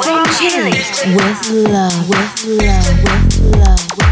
From Chile with love, with love, with love. With love.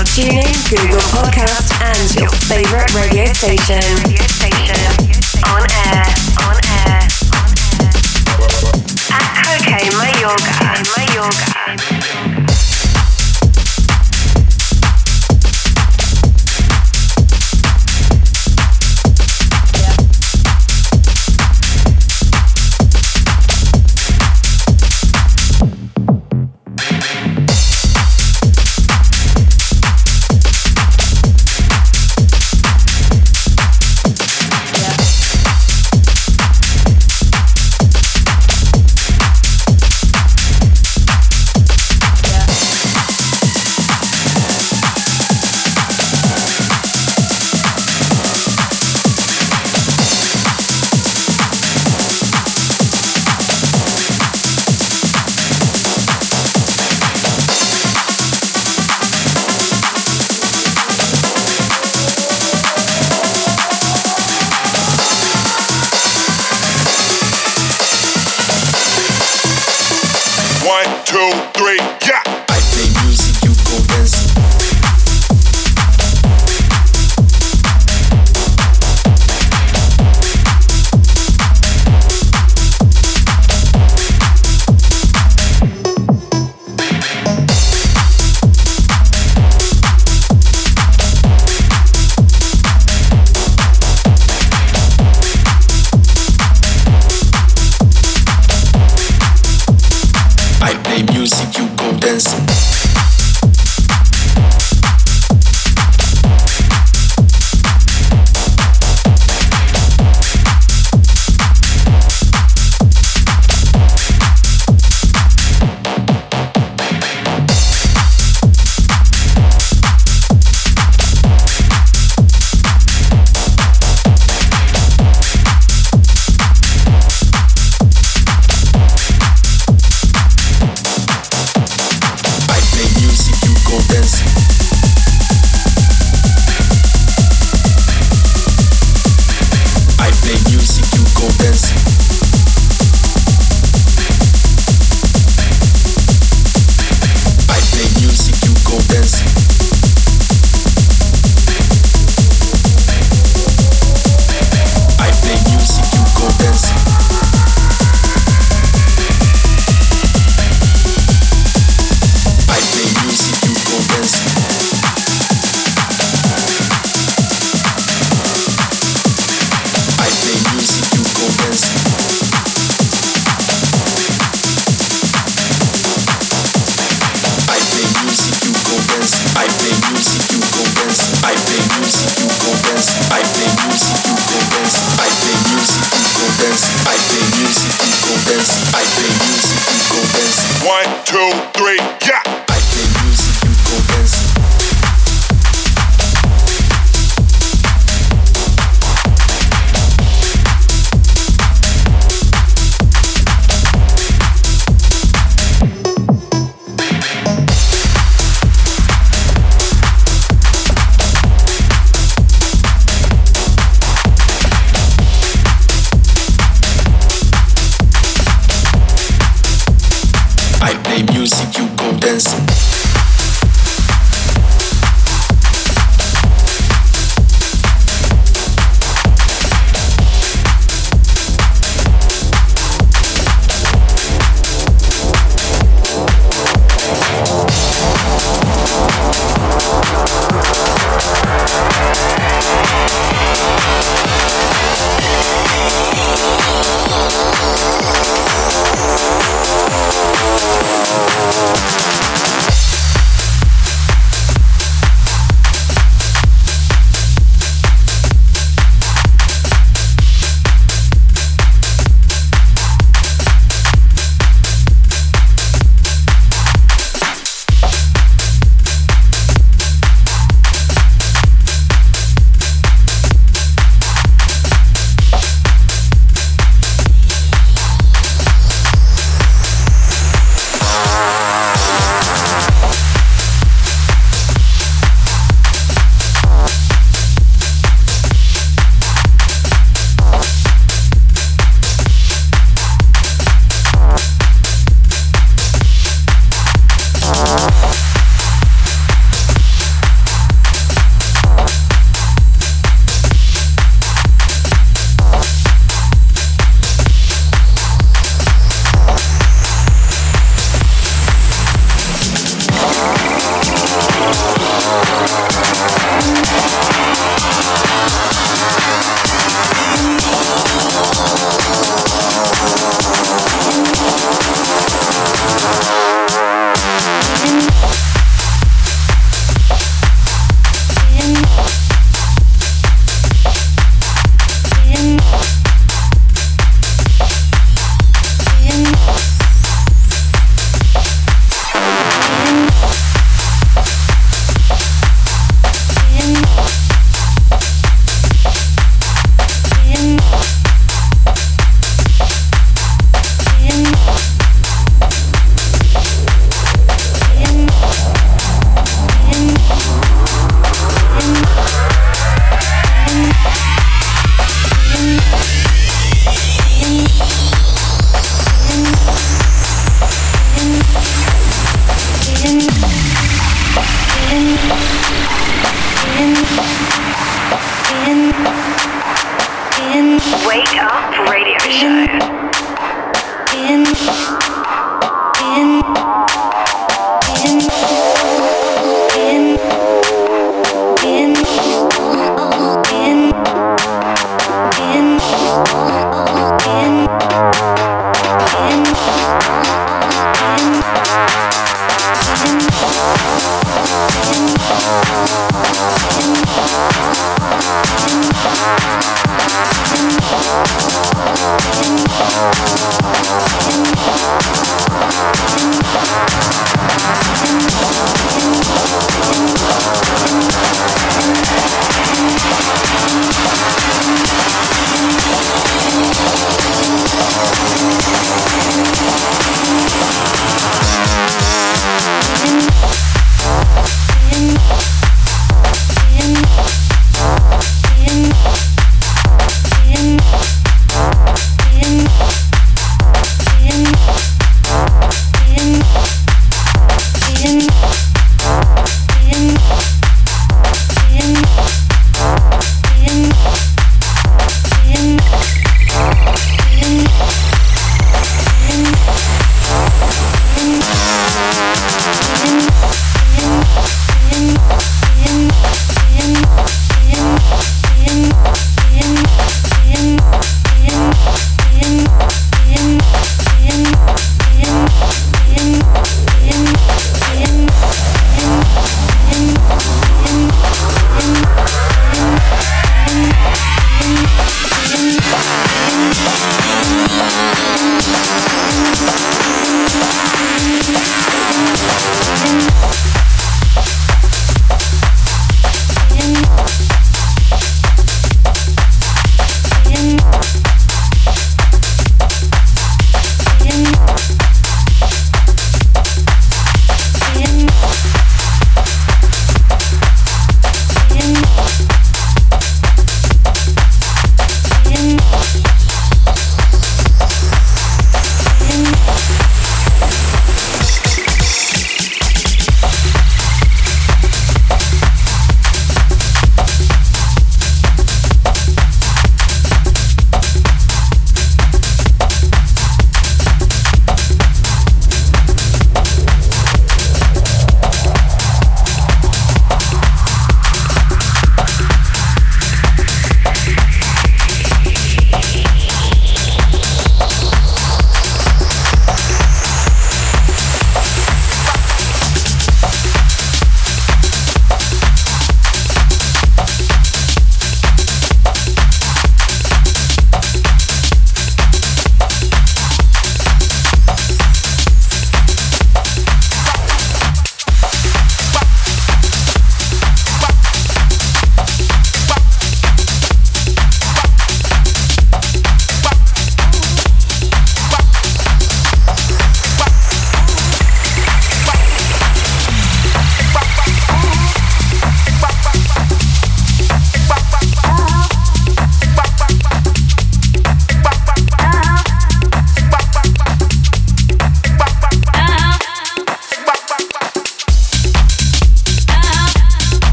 now tuning Google Podcast and your favorite radio station. Radio station On air, on air. At Coke Mayorga. Mayorga.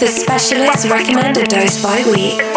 the specialist recommended dose by week.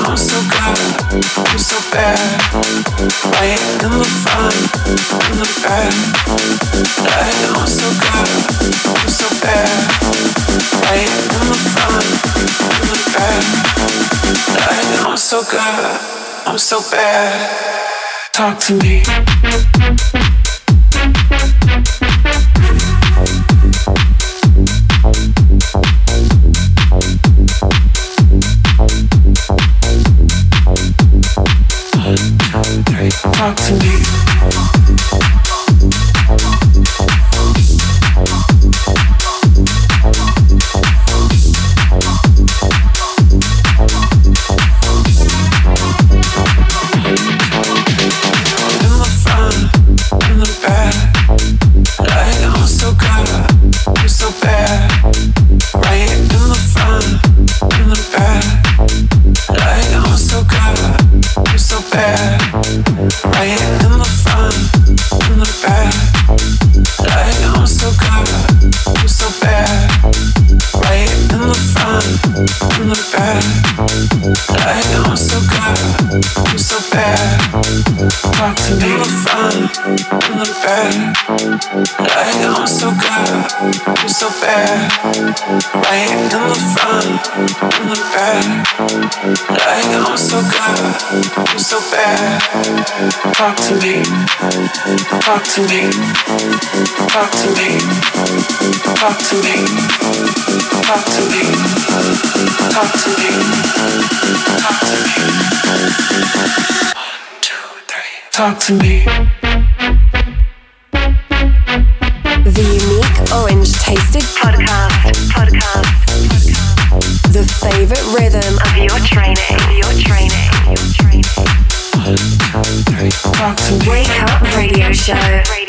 I'm so good, I'm so bad. Right in the fun, in the bad. I'm so good, I'm so bad. Right in the fun, in the bad. I'm so good, I'm so bad. Talk to me. Talk to me. Talk to me. Talk to me. Talk to me. Talk to me. Talk to me. Talk to me. Talk to me. Talk to me. The unique orange tasted podcast, show.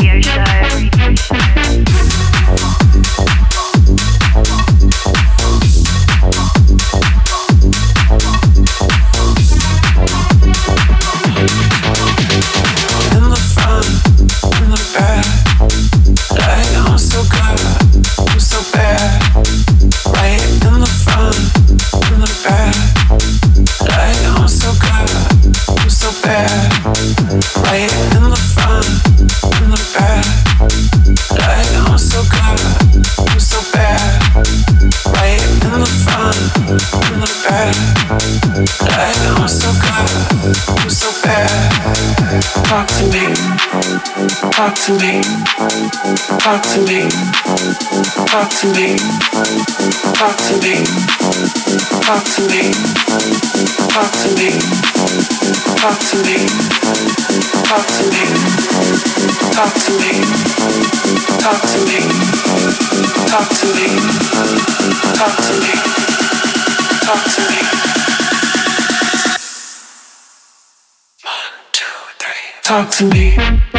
Talk to me. Talk to me. Talk to me. Talk to me. Talk to me. Talk to me. Talk to me. Talk to me. Talk to me. Talk to me. Talk to me. Talk to me. Talk to me. Talk to me.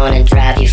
wanna drive you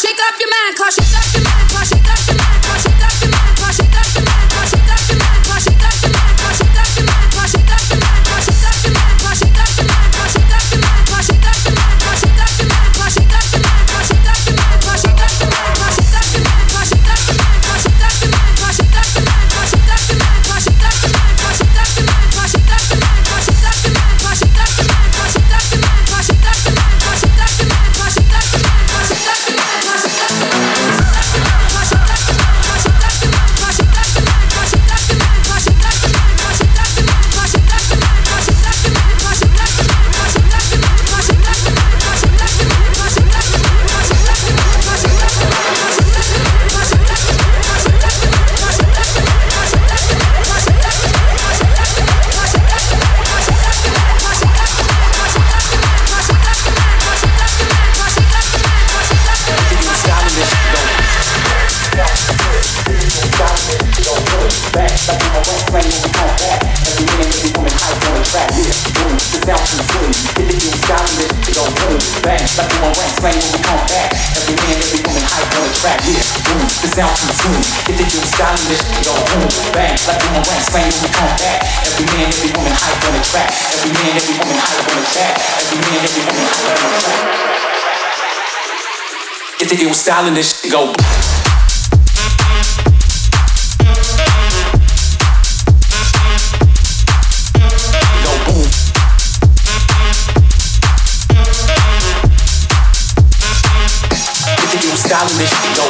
shake up your mind, cause shake up your mind, cause shake up your mind. stylish, boom, bang, like slang when we come back. Every man, every woman, hype on the track. Every man, every woman, hype on the track. Every man, every woman, hype on the track. Get the ill stylish, it go boom. go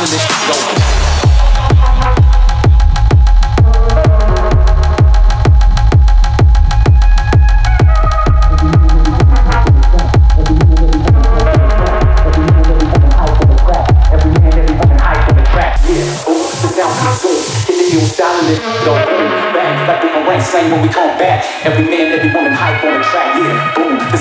Oh, get this shit go. same when we come back. Every man,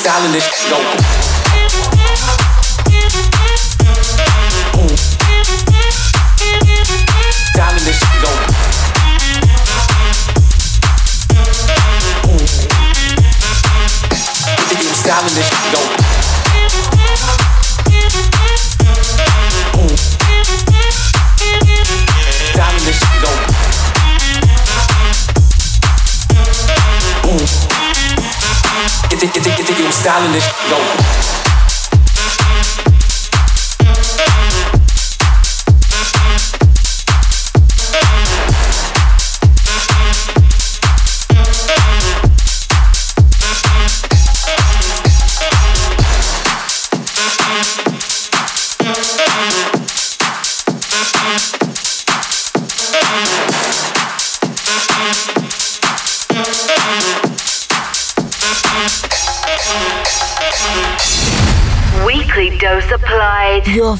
styling this shit. and this don't. Down and this don't. You think, you think, you think you styling this don't.